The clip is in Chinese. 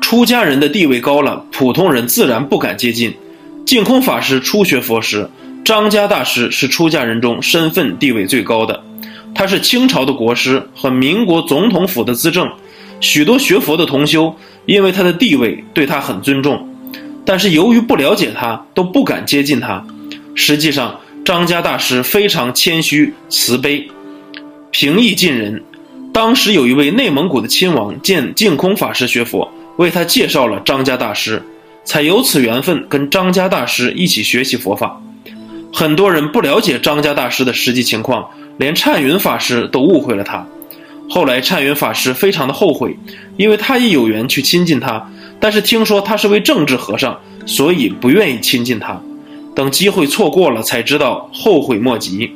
出家人的地位高了，普通人自然不敢接近。净空法师初学佛时，张家大师是出家人中身份地位最高的，他是清朝的国师和民国总统府的资政，许多学佛的同修因为他的地位对他很尊重，但是由于不了解他，都不敢接近他。实际上，张家大师非常谦虚慈悲，平易近人。当时有一位内蒙古的亲王见净空法师学佛，为他介绍了张家大师，才有此缘分跟张家大师一起学习佛法。很多人不了解张家大师的实际情况，连忏云法师都误会了他。后来忏云法师非常的后悔，因为他也有缘去亲近他，但是听说他是位政治和尚，所以不愿意亲近他。等机会错过了，才知道后悔莫及。